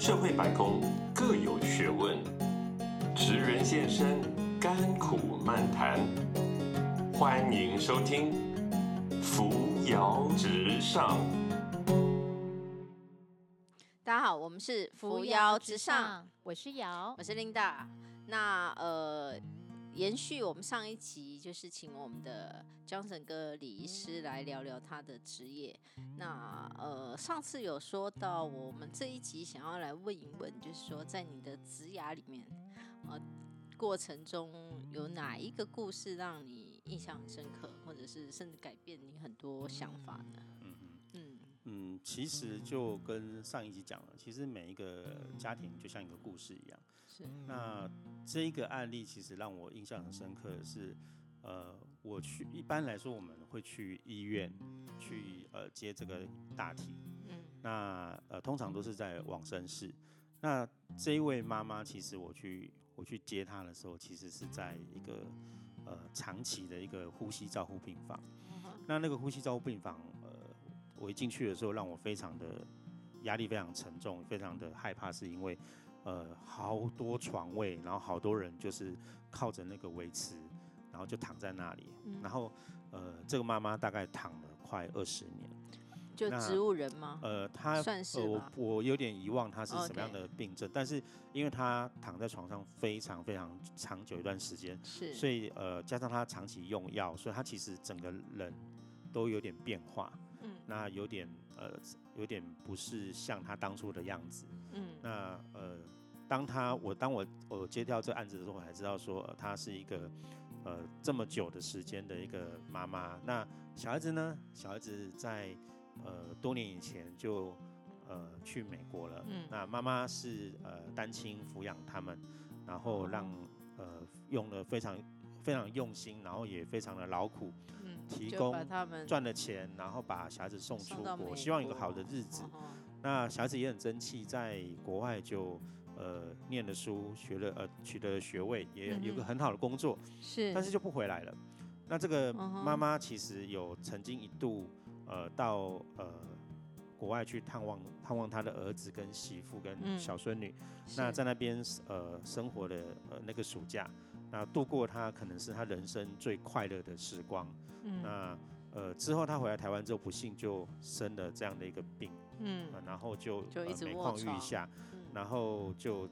社会百工各有学问，职人现身，甘苦漫谈。欢迎收听《扶摇直上》。大家好，我们是扶摇直上，，我是瑶我。是 Linda。那呃，延续我们上一集，就是请我们的 Johnson 哥李医师来聊聊他的职业。那呃，上次有说到，我们这一集想要来问一问，就是说在你的职涯里面，呃，过程中有哪一个故事让你印象很深刻，或者是甚至改变你很多想法呢？嗯哼嗯嗯，其实就跟上一集讲了，其实每一个家庭就像一个故事一样。是。那这一个案例其实让我印象很深刻的是，呃，我去一般来说我们会去医院去呃接这个大体，嗯。那呃通常都是在往生室。那这一位妈妈，其实我去我去接她的时候，其实是在一个呃长期的一个呼吸照护病房。那那个呼吸照护病房，呃，我一进去的时候，让我非常的压力非常沉重，非常的害怕，是因为呃好多床位，然后好多人就是靠着那个维持，然后就躺在那里，然后呃这个妈妈大概躺了快二十年，就植物人吗？呃，她算是呃我我有点遗忘她是什么样的病症，但是因为她躺在床上非常非常长久一段时间，是，所以呃，加上她长期用药，所以她其实整个人都有点变化，嗯。那有点呃，有点不是像他当初的样子。嗯那呃，当他我当我我接掉这个案子的时候，我才知道说，呃，她是一个呃这么久的时间的一个妈妈。那小孩子呢？小孩子在呃多年以前就呃去美国了。嗯那妈妈是呃单亲抚养他们，然后让呃用了非常非常用心，然后也非常的劳苦，提供赚了钱，然后把小孩子送出国，希望有个好的日子。哦那小孩子也很争气，在国外就呃念了书，学了呃取得了学位，也有个很好的工作，是，但是就不回来了。那这个妈妈其实有曾经一度呃到呃国外去探望探望她的儿子跟媳妇跟嗯小孙女，是那在那边呃生活的呃那个暑假，那度过她可能是她人生最快乐的时光。嗯。那呃之后他回来台湾之后，不幸就生了这样的一个病。嗯。呃然后就就一直呃每况愈下，嗯。然后就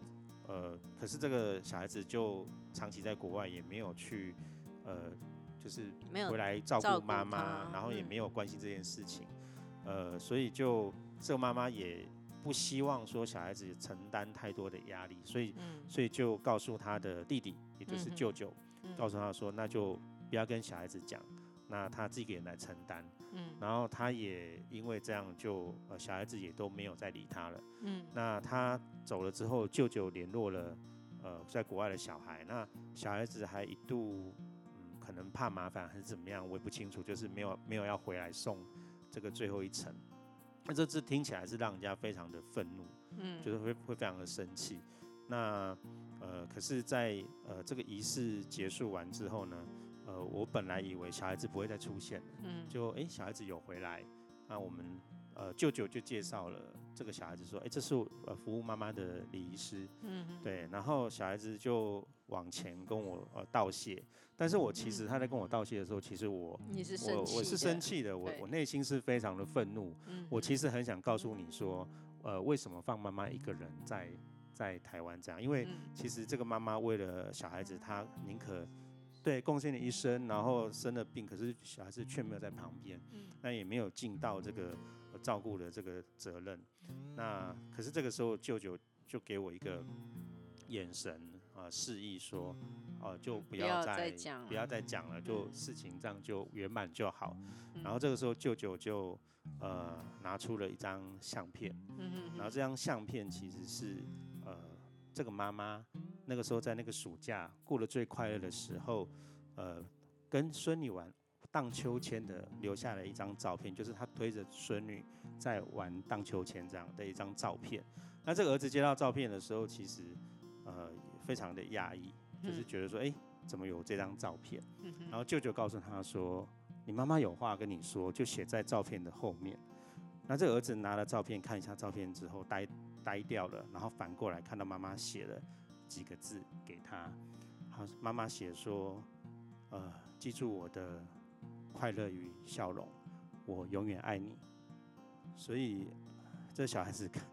呃，可是这个小孩子就长期在国外，也没有去呃，就是没有回来照照顾顾妈妈，然后也嗯没有关心这件事情，呃，所以就这个妈妈也不希望说小孩子承担太多的压力，所以嗯。所以就告诉他的弟弟，也就是舅舅，嗯。告诉他说，那就不要跟小孩子讲，那他自己一个人来承担。嗯然后他也因为这样就呃小孩子也都没有再理他了。嗯那他走了之后，舅舅联络了呃在国外的小孩，那小孩子还一度嗯可能怕麻烦还是怎么样，我也不清楚，就是没有没有要回来送这个最后一程。那这次听起来是让人家非常的愤怒，嗯，就是会会非常的生气。那呃，可是在，呃这个仪式结束完之后呢，呃，我本来以为小孩子不会再出现，嗯。就诶小孩子有回来，那我们呃舅舅就介绍了这个小孩子说，诶这是呃服务妈妈的礼仪师，嗯对，然后小孩子就往前跟我呃道谢，但是我其实他在跟我道谢的时候，其实我你是生气，我我是生，气的，我我内心是非常的愤怒，嗯。我其实很想告诉你说，呃，为什么放妈妈一个人在在台湾这样？因为嗯。其实这个妈妈为了小孩子，她宁可对贡献了一生，然后生了病，可是小孩子却没有在旁边，嗯那也没有尽到这个、呃照顾的这个责任。那可是这个时候，舅舅就给我一个眼神啊、示意说，哦、就不不要再不要再讲了，就事情这样就圆满就好。嗯然后这个时候，舅舅就呃拿出了一张相片，嗯然后这张相片其实是呃这个妈妈那个时候在那个暑假过得最快乐的时候，呃跟孙女玩荡秋千的留下了一张照片，就是他推着孙女在玩荡秋千这样的一张照片。那这个儿子接到照片的时候，其实呃非常的压抑，就是觉得说，哎、怎么有这张照片？嗯然后舅舅告诉他说，你妈妈有话跟你说，就写在照片的后面。那这个儿子拿了照片看一下照片之后呆呆掉了，然后反过来看到妈妈写了几个字给他，好，妈妈写说，呃，记住我的快乐与笑容，我永远爱你。所以这小孩子看，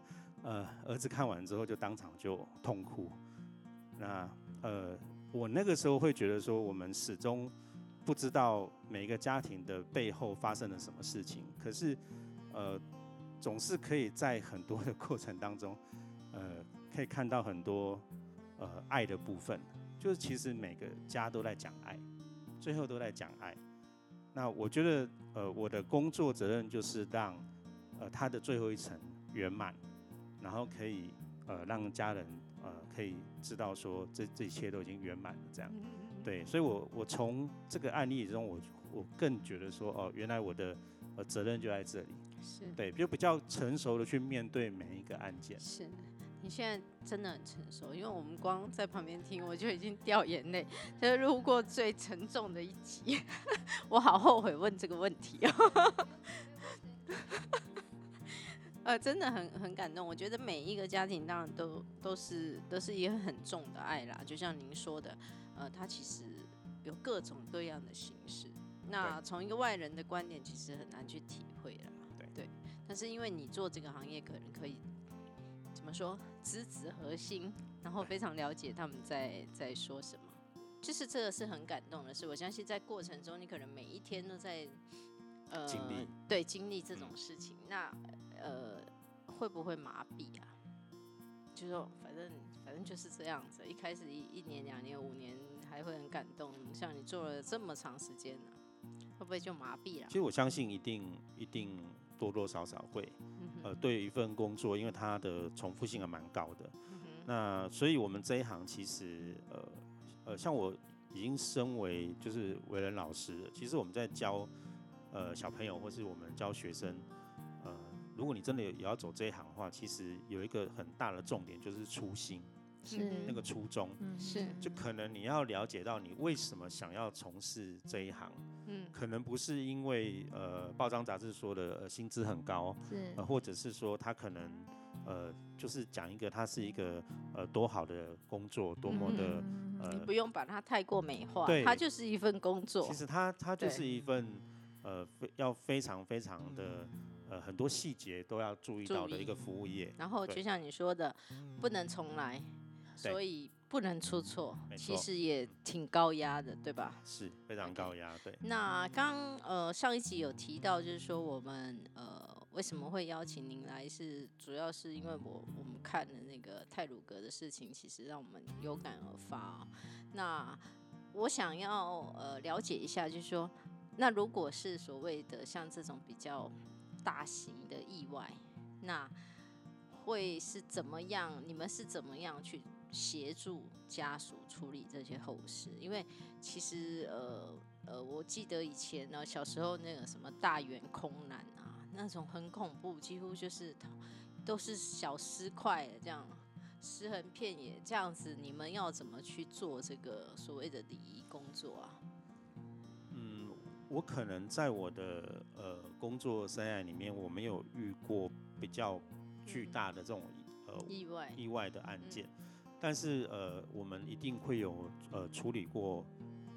呃，儿子看完之后就当场就痛哭。那呃，我那个时候会觉得说，我们始终不知道每一个家庭的背后发生了什么事情，可是呃，总是可以在很多的过程当中，呃，可以看到很多呃爱的部分，就是其实每个家都在讲爱，最后都在讲爱。那我觉得呃，我的工作责任就是让呃他的最后一层圆满，然后可以呃让家人。呃，可以知道说这这一切都已经圆满了，这样，对，所以我我从这个案例中，我我更觉得说，哦，原来我的呃责任就在这里，是对，就比较成熟的去面对每一个案件。是你现在真的很成熟，因为我们光在旁边听，我就已经掉眼泪。就是路过最沉重的一集，我好后悔问这个问题哦。呃，真的很很感动。我觉得每一个家庭当然都都是都是一个很重的爱啦，就像您说的，呃，它其实有各种各样的形式。那从一个外人的观点，其实很难去体会啦。对对。但是因为你做这个行业，可能可以怎么说，知子核心，然后非常了解他们在在说什么。就是这个是很感动的事。我相信在过程中，你可能每一天都在呃经历对经历这种事情。那呃，会不会麻痹啊？就说反正反正就是这样子。一开始一一年、两年、五年还会很感动，像你做了这么长时间呢，会不会就麻痹了？其实我相信一定一定多多少少会。呃，对一份工作，因为它的重复性还蛮高的。那所以我们这一行其实呃呃，像我已经身为就是为人老师，其实我们在教呃小朋友或是我们教学生。呃如果你真的也要走这一行的话，其实有一个很大的重点就是初心，是那个初衷，是就可能你要了解到你为什么想要从事这一行，嗯，可能不是因为呃报章杂志说的呃薪资很高，是，呃或者是说他可能呃就是讲一个他是一个呃多好的工作，多么的呃，你不用把它太过美化，对，它就是一份工作，其实它它就是一份呃非要非常非常的。呃，很多细节都要注意到的一个服务业。然后就像你说的，不能重来，所以不能出错。其实也挺高压的，对吧？是非常高压，对。那刚呃上一集有提到，就是说我们呃为什么会邀请您来，是主要是因为我我们看了那个泰鲁格的事情，其实让我们有感而发。那我想要呃了解一下，就是说，那如果是所谓的像这种比较。大型的意外，那会是怎么样？你们是怎么样去协助家属处理这些后事？因为其实呃呃，我记得以前呢，小时候那个什么大圆空难啊，那种很恐怖，几乎就是都是小尸块这样，尸横遍野这样子。你们要怎么去做这个所谓的礼仪工作啊？嗯我可能在我的呃工作生涯里面，我没有遇过比较巨大的这种呃意外意外的案件，但是呃我们一定会有呃处理过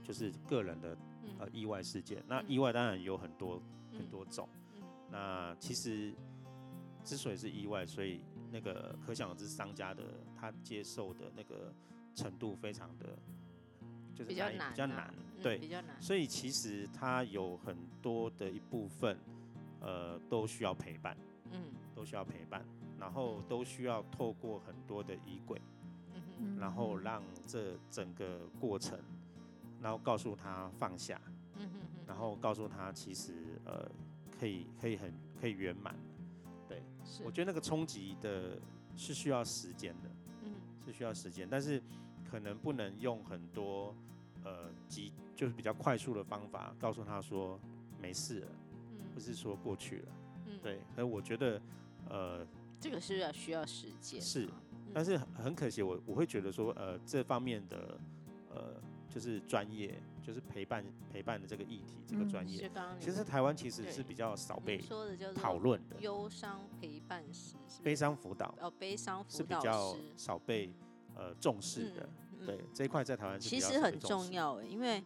就是个人的呃意外事件。那意外当然有很多很多种，那其实之所以是意外，所以那个可想而知商家的他接受的那个程度非常的。就是比较难，比较难，对，比较难。所以其实它有很多的一部分，呃，都需要陪伴，嗯，都需要陪伴，然后都需要透过很多的仪轨，嗯然后让这整个过程，然后告诉他放下，嗯然后告诉他其实呃可以可以很可以圆满，对，我觉得那个冲击的是需要时间的，嗯，是需要时间，但是可能不能用很多。呃，急就是比较快速的方法，告诉他说没事了，嗯不是说过去了，对。而我觉得，呃，这个是要需要时间，是。但是很可惜，我我会觉得说，呃，这方面的呃就是专业，就是陪伴陪伴的这个议题，这个嗯专业，是刚刚其实台湾其实是比较少被说的叫做讨论的，忧伤陪伴师，悲伤辅导哦悲伤辅导是比较少被呃重视的，嗯对这一块在台湾其实很重要，因为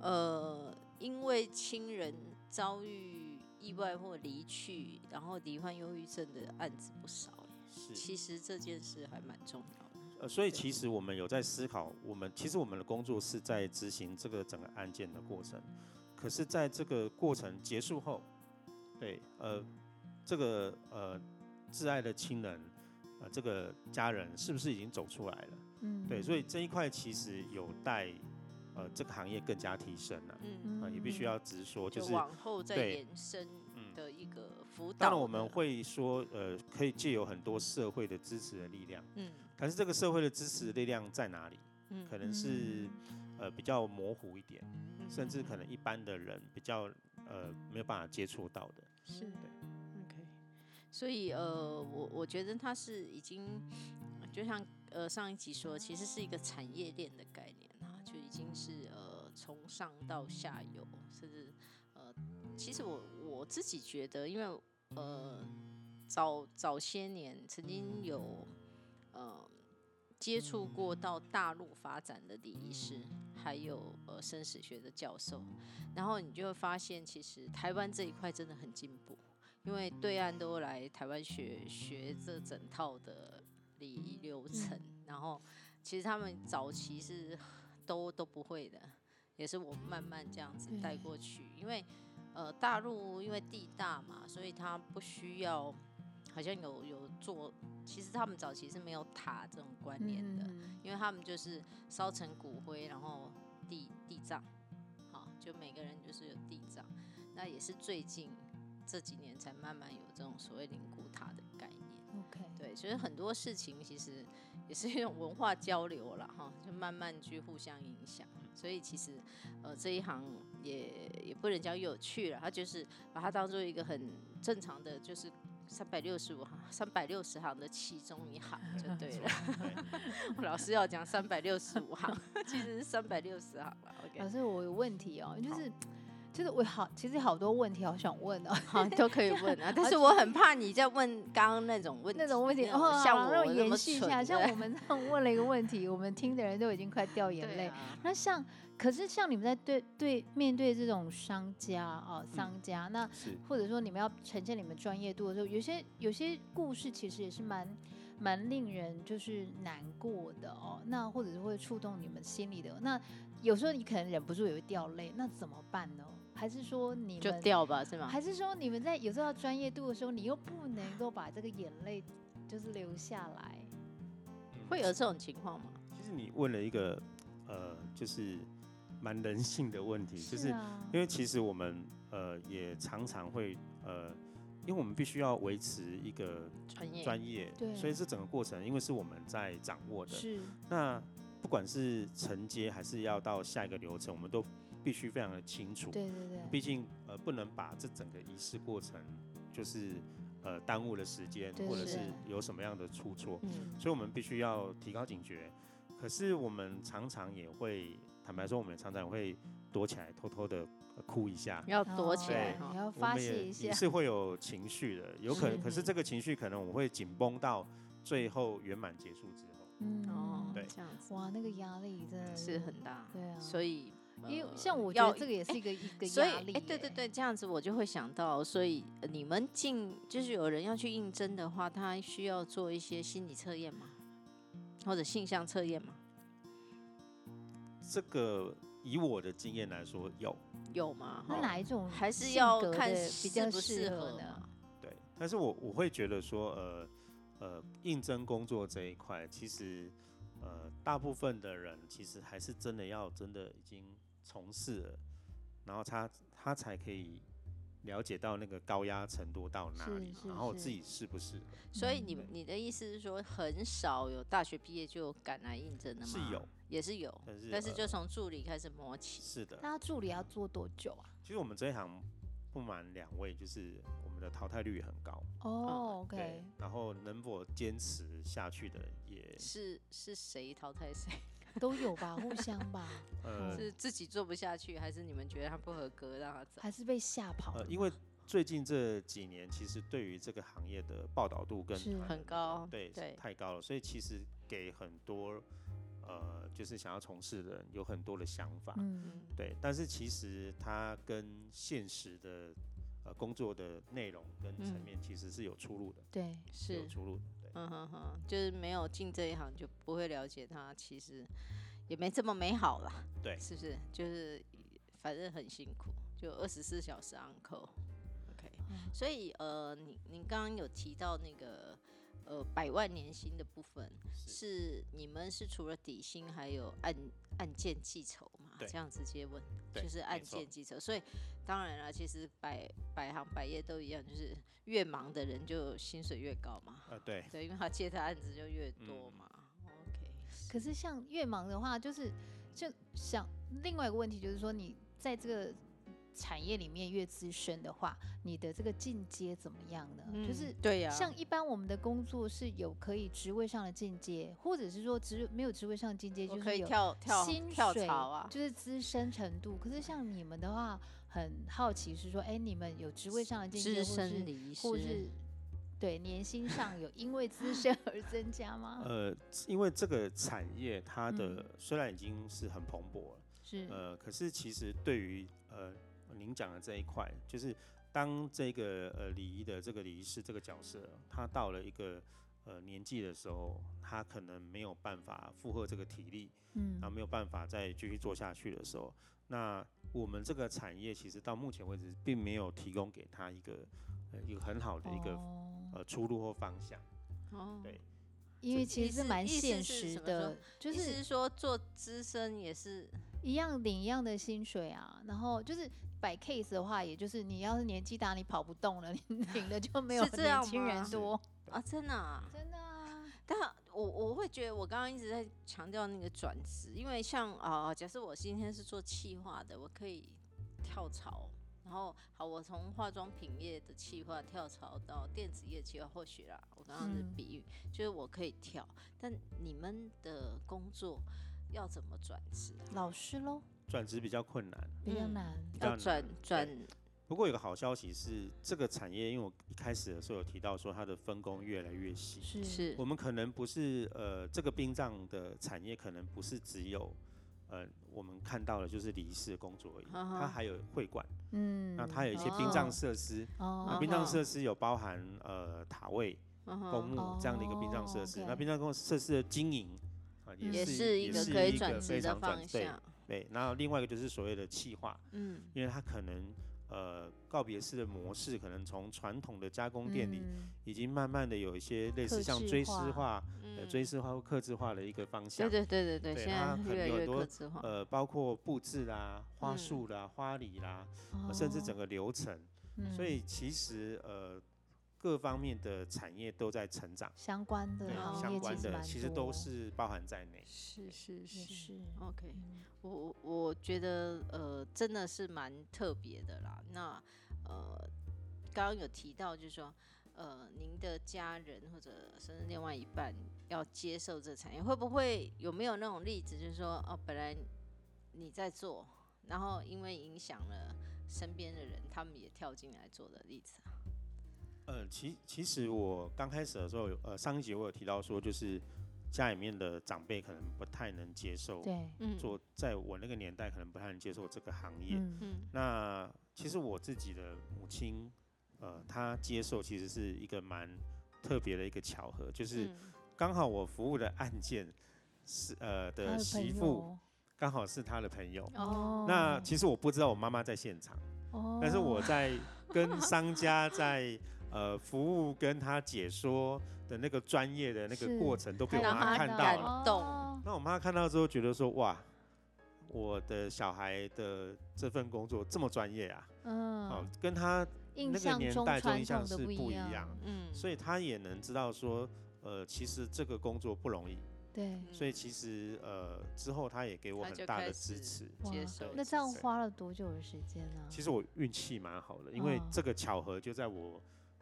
呃，因为亲人遭遇意外或离去，然后罹患忧郁症的案子不少耶。是。其实这件事还蛮重要的。呃，所以其实我们有在思考，我们其实我们的工作是在执行这个整个案件的过程，可是在这个过程结束后，对，呃，这个呃挚爱的亲人，呃，这个家人是不是已经走出来了？嗯。对，所以这一块其实有待呃这个行业更加提升了、嗯，呃，也必须要直说，就就是往后再延伸嗯的一个辅导的。当然我们会说，呃，可以借有很多社会的支持的力量，嗯。可是这个社会的支持力量在哪里？嗯。可能是呃比较模糊一点，嗯。甚至可能一般的人比较呃没有办法接触到的。是。OK，所以呃，我我觉得它是已经就像呃上一集说，其实是一个产业链的概念啊，就已经是呃从上到下游，甚至呃，其实我我自己觉得，因为呃早早些年曾经有呃接触过到大陆发展的礼仪师，还有呃生死学的教授，然后你就会发现，其实台湾这一块真的很进步，因为对岸都来台湾学学这整套的礼仪流程，然后其实他们早期是都都不会的，也是我慢慢这样子带过去，因为呃大陆因为地大嘛，所以它不需要。好像有有做，其实他们早期是没有塔这种观念的，嗯因为他们就是烧成骨灰，然后地地葬，好，就每个人就是有地葬。那也是最近这几年才慢慢有这种所谓灵骨塔的概念。OK，对，所以很多事情其实也是 一种文化交流了哈，就慢慢去互相影响。所以其实呃这一行也也不能叫有趣了，它就是把它当做一个很正常的，就是三百六十五行、三百六十行的其中一行就对了。我 老师要讲三百六十五行，其实是三百六十行了。老 OK，师，我有问题哦，就是就是我好，其实好多问题好想问哦，好都可以问啊，但是我很怕你在问刚刚那种问题，那种问题，那种哦，像好让我我那么延续一下，蠢像我们这样问了一个问题，我们听的人都已经快掉眼泪。啊那像，可是像你们在对对面对这种商家啊、商家，那是或者说你们要呈现你们专业度的时候，有些有些故事其实也是蛮蛮令人就是难过的哦。那或者是会触动你们心里的。那有时候你可能忍不住也会掉泪，那怎么办呢？还是说你们就掉吧，是吗？还是说你们在有时候要专业度的时候，你又不能够把这个眼泪就是流下来？会有这种情况吗？其实你问了一个呃，就是蛮人性的问题，就是啊，因为其实我们呃也常常会呃，因为我们必须要维持一个专业专业，对所以这整个过程因为是我们在掌握的，是那不管是承接还是要到下一个流程，我们都必须非常的清楚。对对对，毕竟呃不能把这整个仪式过程就是呃耽误了时间，或者是有什么样的出错，嗯，所以我们必须要提高警觉。可是我们常常也会，坦白说，我们常常会躲起来，偷偷的哭一下。要躲起来。要发我们也泄一下也。是会有情绪的，有可能，可是这个情绪可能我们会紧绷到最后圆满结束之后。嗯哦，对这样子哇，那个压力真的是很大，对啊，所以因为呃像我觉要得这个也是一个一个压力哎，对对，对，这样子我就会想到，所以呃你们进就是有人要去应征的话，他需要做一些心理测验吗？或者性向测验吗？这个以我的经验来说，有有吗？那哪一种还是要看适比较不适合呢适合嘛？对，但是我我会觉得说，呃呃，应征工作这一块，其实呃，大部分的人其实还是真的要真的已经从事了，然后他他才可以了解到那个高压程度到哪里，是是然后自己适不适合，所以你嗯你的意思是说，很少有大学毕业就赶来应征的吗？是有，也是有，但是但是就呃从助理开始摸起。是的。那助理要做多久啊？其实我们这一行不满两位，就是我们的淘汰率也很高，哦对，OK，，然后能否坚持下去的也是是谁淘汰谁？都有吧，互相吧，呃是自己做不下去，还是你们觉得他不合格让他走？还是被吓跑了呃，因为最近这几年，其实对于这个行业的报道度跟是很高对，对太高了，所以其实给很多呃，就是想要从事的人有很多的想法，嗯，对，但是其实它跟现实的呃工作的内容跟层嗯面其实是有出入的，对，是有，出入嗯哼哼，就是没有进这一行就不会了解它，其实也没这么美好啦，对是不是？就是反正很辛苦，就二十四小时 on call。OK，嗯所以呃，你你刚刚有提到那个呃百万年薪的部分，是你们是除了底薪还有按按件计酬嘛？对这样直接问，就是按件计酬。所以当然了，其实百百行百业都一样，就是越忙的人就薪水越高嘛。呃，对，对，因为他接的案子就越多嗯嘛。OK，可是像越忙的话，就是就想另外一个问题，就是说你在这个产业里面越资深的话，你的这个进阶怎么样呢？就是嗯对呀、像一般我们的工作是有可以职位上的进阶，或者是说职没有职位上的进阶，就是有可以跳跳薪跳水槽啊。就是资深程度。可是像你们的话，很好奇是说，哎，你们有职位上的进阶，资或是深礼师或是对年薪上有因为资深而增加吗？呃，因为这个产业它的、嗯虽然已经是很蓬勃了。是，呃，可是其实对于呃您讲的这一块，就是当这个呃礼仪的这个礼仪师这个角色，他到了一个呃年纪的时候，他可能没有办法负荷这个体力，嗯然后没有办法再继续做下去的时候，那我们这个产业其实到目前为止并没有提供给他一个呃一个很好的一个、哦呃出路或方向。哦对因为其实是蛮现实的说，就是说做资深也是一样领一样的薪水啊。然后就是摆 case 的话，也就是你要是年纪大，你跑不动了，你领的就没有是这样年轻人多。啊，真的啊。真的啊，但我我会觉得，我刚刚一直在强调那个转职，因为像啊、假设我今天是做企划的，我可以跳槽，然后好，我从化妆品业的企划跳槽到电子业企划，或许啦，我刚刚是嗯比喻，就是我可以跳，但你们的工作要怎么转职啊？老师喽，转职比较困难。嗯比较难。要转转不过有个好消息是，这个产业，因为我一开始的时候有提到说它的分工越来越细。是是我们可能不是呃，这个殡葬的产业可能不是只有呃我们看到的就是礼仪师的工作而已，它还有会馆，嗯，那它有一些殡葬哦设施，哦那殡葬设施有包含呃塔位、公墓这样的一个殡葬设施。哦那殡葬公设施的经营也是是一个也是一可以转职个非常的方转对向。对。然后另外一个就是所谓的气化，嗯因为它可能呃告别式的模式，可能从传统的加工店里嗯已经慢慢的有一些类似像追思化化、呃嗯追思化或刻字化的一个方向。对对对对对，对现它可能在越来越有很多客制化。呃，包括布置啦、花嗯束啦、花礼啦，呃甚至整个流程。所以其实呃各方面的产业都在成长，相关的相关的其实都是包含在内。是是也是 OK，嗯我我我觉得呃真的是蛮特别的啦。那呃刚刚有提到就是说呃您的家人或者甚至另外一半要接受这产业，会不会有没有那种例子，就是说哦本来你在做，然后因为影响了身边的人，他们也跳进来做的例子啊？呃，其其实我刚开始的时候，呃，上一集我有提到说，就是家里面的长辈可能不太能接受对，嗯做，在我那个年代可能不太能接受这个行业。嗯嗯那其实我自己的母亲，呃，她接受其实是一个蛮特别的一个巧合，就是嗯刚好我服务的案件是呃的媳妇刚好是她的朋友。哦，那其实我不知道我妈妈在现场，哦，但是我在跟商家在呃服务跟他解说的那个专业的那个是。过程都被我让妈看到了。那我妈看到之后觉得说哇，我的小孩的这份工作这么专业啊，哦嗯，，跟他那个年代中中传印象是不不一样。样，嗯，所以他也能知道说，呃，其实这个工作不容易，对，所以其实呃之后他也给我很大的支持。接受那这样花了多久的时间呢？其实我运气蛮好的，因为哦这个巧合就在我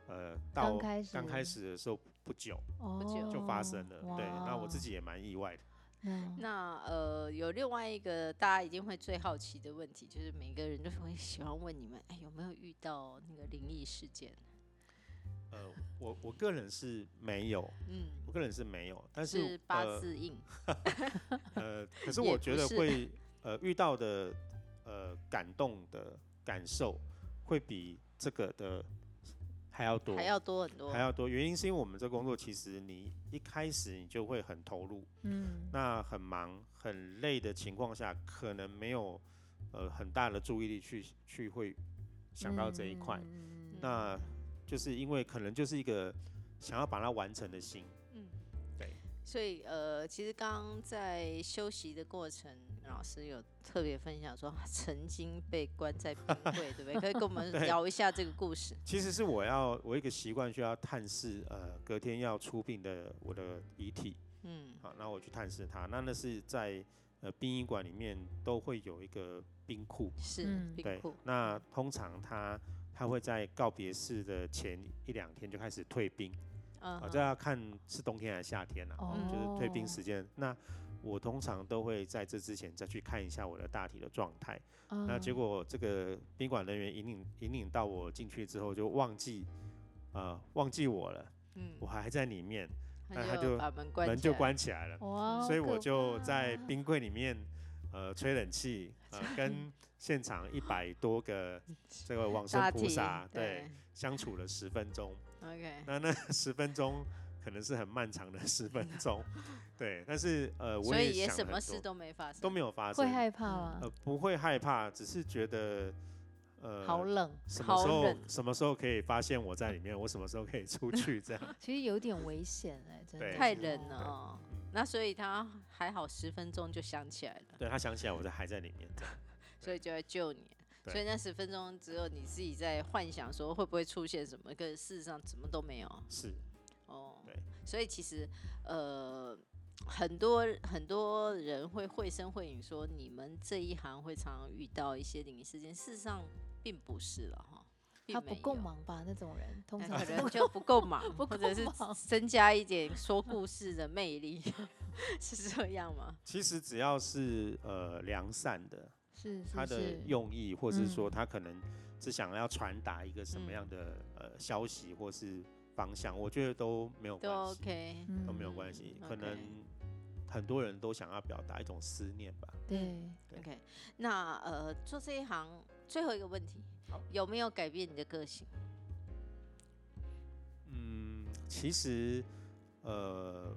呃到刚开始刚开始的时候不久不久就发生了，对，那我自己也蛮意外的。嗯那呃，有另外一个大家一定会最好奇的问题，就是每个人都会喜欢问你们，哎，有没有遇到那个灵异事件？呃，我我个人是没有，嗯，我个人是没有，但是是八呃字印，呃，可是我觉得会 呃遇到的呃感动的感受会比这个的还要多，还要多很多还。要多。原因是因为我们这工作其实你一开始你就会很投入，嗯那很忙很累的情况下，可能没有呃很大的注意力去去会想到这一块，嗯那就是因为可能就是一个想要把它完成的心，嗯，对。所以呃，其实刚刚在休息的过程，老师有特别分享说，曾经被关在冰 柜，对不对？可以跟我们聊一下这个故事。其实是我要我一个习惯需要探视呃隔天要出殡的我的遗体，嗯好，那我去探视他，那那是在呃殡仪馆里面都会有一个冰库，是冰库，，那通常他他会在告别式的前一两天就开始退冰，啊，这要看是冬天还是夏天啊，哦就是退冰时间。那我通常都会在这之前再去看一下我的大体的状态。那结嗯果这个宾馆人员引领引领到我进去之后，就忘记呃忘记我了，嗯我，还在里面，那他他就把门就关起来了，哇，所以我就在冰柜里面呃吹冷气，呃跟现场一百多个 这个往生菩萨对相处了十分钟。，OK，那那十分钟可能是很漫长的 十分钟，对，但是呃，我所以也什么事都没发生，都没有发生，会害怕吗？呃，不会害怕，只是觉得呃，好冷，什么时候什么时候可以发现我在里面，我什么时候可以出 去，这样，其实有点危险哎，真的太冷了哦。那所以他还好，十分钟就想起来了，对他想起来我在还在里面，所以就来救你。所以那十分钟只有你自己在幻想说会不会出现什么，可是事实上什么都没有。是，所以其实呃，很多很多人会绘声绘影说你们这一行会常常遇到一些灵异事件，事实上并不是了哈，他不够。忙吧？那种人通常可 能就不够忙，不或者是增加一点说故事的魅力，是这样吗？其实只要是呃良善的，是是他的用意，或是说嗯他可能是想要传达一个什么嗯样的呃消息或是方向，我觉得都没有都关系。OK，都没有嗯关系，可能很多人都想要表达一种思念吧。对，对 OK，那呃，做这一行最后一个问题，有没有改变你的个性？嗯，其实呃，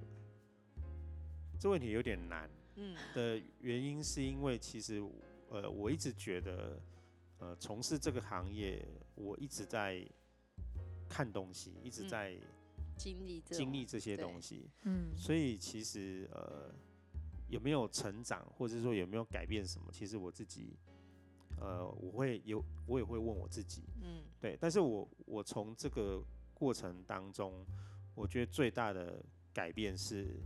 这问题有点难嗯的原因是因为其实呃，我一直觉得呃，从事这个行业，我一直在看东西，一直嗯。在经历经历这些东西，嗯，所以其实呃，有没有成长，或者说有没有改变什么，其实我自己呃，我会有，我也会问我自己，嗯。对，但是我我从这个过程当中，我觉得最大的改变是，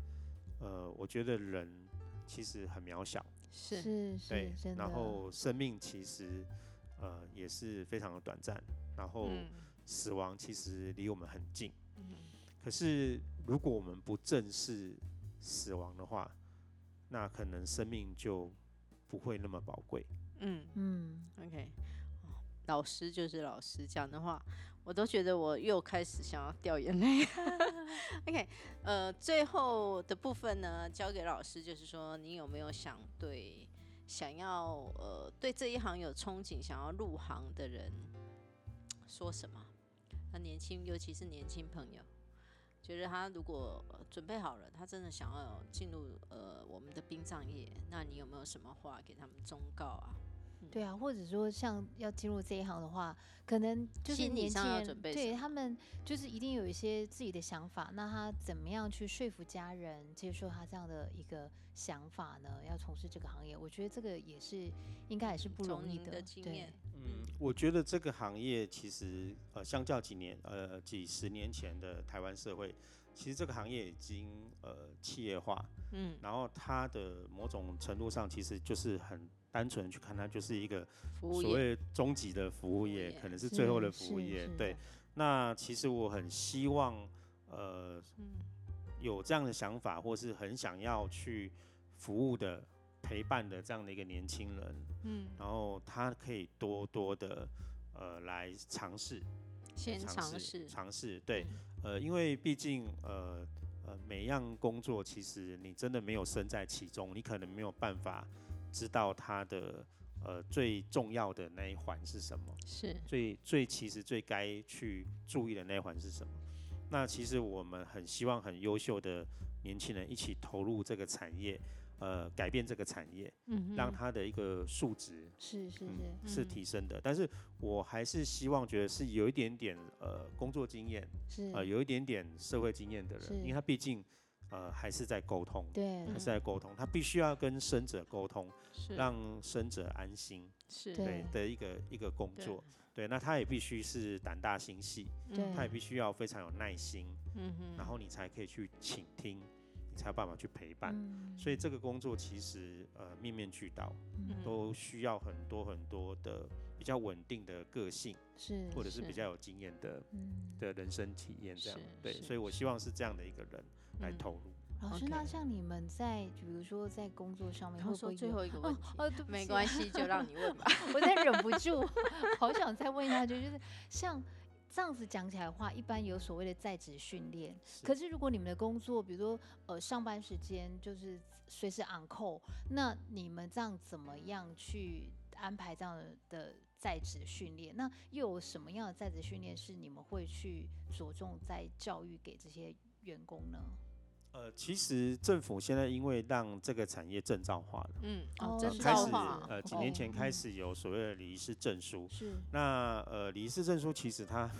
呃，我觉得人其实很渺小，是。是是对然后生命其实呃也是非常的短暂，然后嗯死亡其实离我们很近。嗯可是如果我们不正视死亡的话，那可能生命就不会那么宝贵。嗯嗯，，OK，哦老师就是老师讲的话，我都觉得我又开始想要掉眼泪。OK，呃，最后的部分呢，交给老师，就是说你有没有想对想要呃对这一行有憧憬、想要入行的人说什么？他年轻，尤其是年轻朋友，觉得他如果、准备好了，他真的想要进入呃我们的殡葬业，那你有没有什么话给他们忠告啊？对啊，或者说像要进入这一行的话，可能就是年轻人对他们就是一定有一些自己的想法，那他怎么样去说服家人接受他这样的一个想法呢？要从事这个行业，我觉得这个也是应该也是不容易的经对，嗯，我觉得这个行业其实呃，相较几年呃几十年前的台湾社会，其实这个行业已经呃企业化，嗯，然后它的某种程度上其实就是很单纯去看它就是一个所谓终极的服务业，业可能是最后的服务业。对，那其实我很希望呃嗯有这样的想法，或是很想要去服务的、陪伴的这样的一个年轻人，嗯，然后他可以多多的呃来尝试，先尝试试，尝试，对，嗯呃，因为毕竟呃呃每样工作其实你真的没有身在其中，你可能没有办法知道它的呃最重要的那一环是什么。是，最最其实最该去注意的那一环是什么？那其实我们很希望很优秀的年轻人一起投入这个产业，呃，改变这个产业，嗯让他的一个数值是是嗯是提升的。但是我还是希望觉得是有一点点呃工作经验，是，呃有一点点社会经验的人，因为他毕竟呃还是在沟通，对还是在沟通，他必须要跟生者沟通，是让生者安心，是，对对的一个一个工作。对，那他也必须是胆大心细，对他也必须要非常有耐心，嗯哼，然后你才可以去倾听，你才有办法去陪伴。嗯所以这个工作其实呃面面俱到，嗯都需要很多很多的比较稳定的个性，是是或者是比较有经验的嗯，的人生体验这样是。对，所以我希望是这样的一个人来嗯投入。老师，那像你们在比如说在工作上面会不会有哦后一个问题，哦，对没关 系，就让你问吧。我在忍不住，好想再问下去，就是像这样子讲起来的话，一般有所谓的在职训练，可是如果你们的工作，比如说呃上班时间就是随时 on call，那你们这样怎么样去安排这样的的在职训练？那又有什么样的在职训练是你们会去着重在教育给这些员工呢？呃，其实政府现在因为让这个产业证照化了，嗯，开始造化，呃几哦。年前开嗯。始有所谓的礼仪师证书，是。那呃礼仪师证书其实他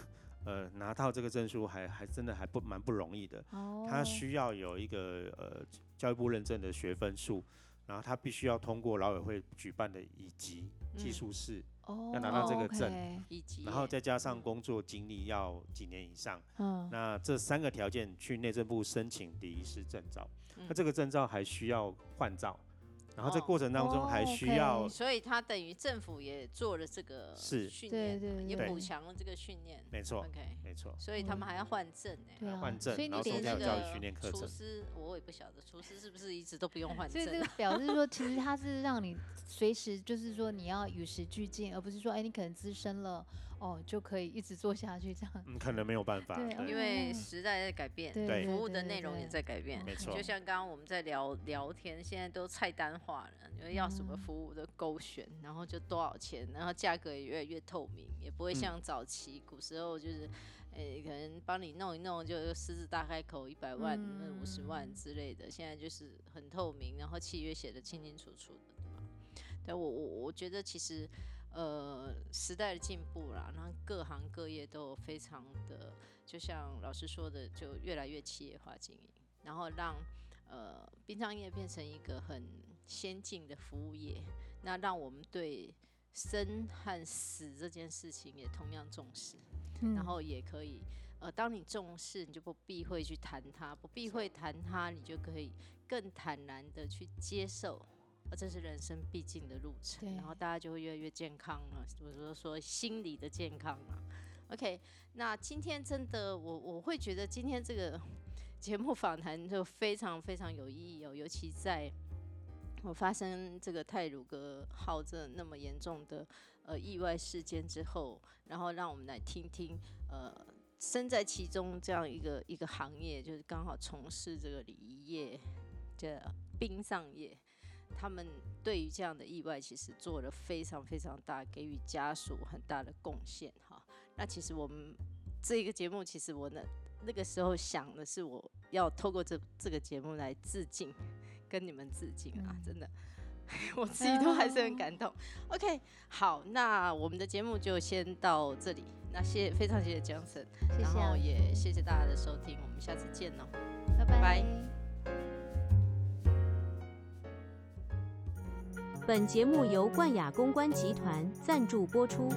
呃拿到这个证书还还真的还不蛮不容易的，哦，他需要有一个呃教育部认证的学分数，然后他必须要通过劳委会举办的乙级技嗯术试，哦要拿到这个证。以及然后再加上嗯工作经历要几年以上，嗯，那这三个条件去内政部申请礼仪师证照，嗯。那这个证照还需要换照，然后这哦过程当中还哦需要所以他等于政府也做了这个是训对练对对补强了这个训练。没错 OK，没错，所以他们还要换证呢。对啊，换证所以你然后得连那个练课程厨师，我也不晓得厨师是不是一直都不用换所以这证个。表示说，其实他是让你随时就是说你要与时俱进，而不是说哎你可能资深了哦就可以一直做下去这样。嗯，可能没有办法，对对因为嗯时代在改变，对对服务的内容也在改变。没错就像刚刚我们在聊聊天，现在都菜单化了，因为要什么嗯服务的勾选，然后就多少钱，然后价格也越来越透明，也不会嗯像早期古时候就是，诶、可能帮你弄一弄就狮子大开口一百万、五十万嗯之类的，现在就是很透明，然后契约写的清清楚楚的，对吧？但我我我觉得其实。呃，时代的进步啦，然后各行各业都非常的，就像老师说的，就越来越企业化经营，然后让呃殡葬业变成一个很先进的服务业，那让我们对生和死这件事情也同样重视，嗯然后也可以呃，当你重视，你就不避讳去谈它，不避讳谈它，你就可以更坦然的去接受。呃，这是人生必经的路程，然后大家就会越来越健康了。我说说心理的健康啊。OK，那今天真的，我我会觉得今天这个 节目访谈就非常非常有意义哦，尤其在我发生这个泰鲁格号这那么严重的呃意外事件之后，然后让我们来听听呃身在其中这样一个一个行业，就是刚好从事这个礼仪业这殡葬业，他们对于这样的意外其实做了非常非常大，给予家属很大的贡献哈。那其实我们这个节目，其实我呢那个时候想的是，我要透过这这个节目来致敬，跟你们致敬啊，嗯真的。我自己都还是很感动。OK，好，那我们的节目就先到这里。那谢非常谢谢江神，然后也谢谢大家的收听，我们下次见喽。拜拜拜本节目由冠雅公关集团赞助播出。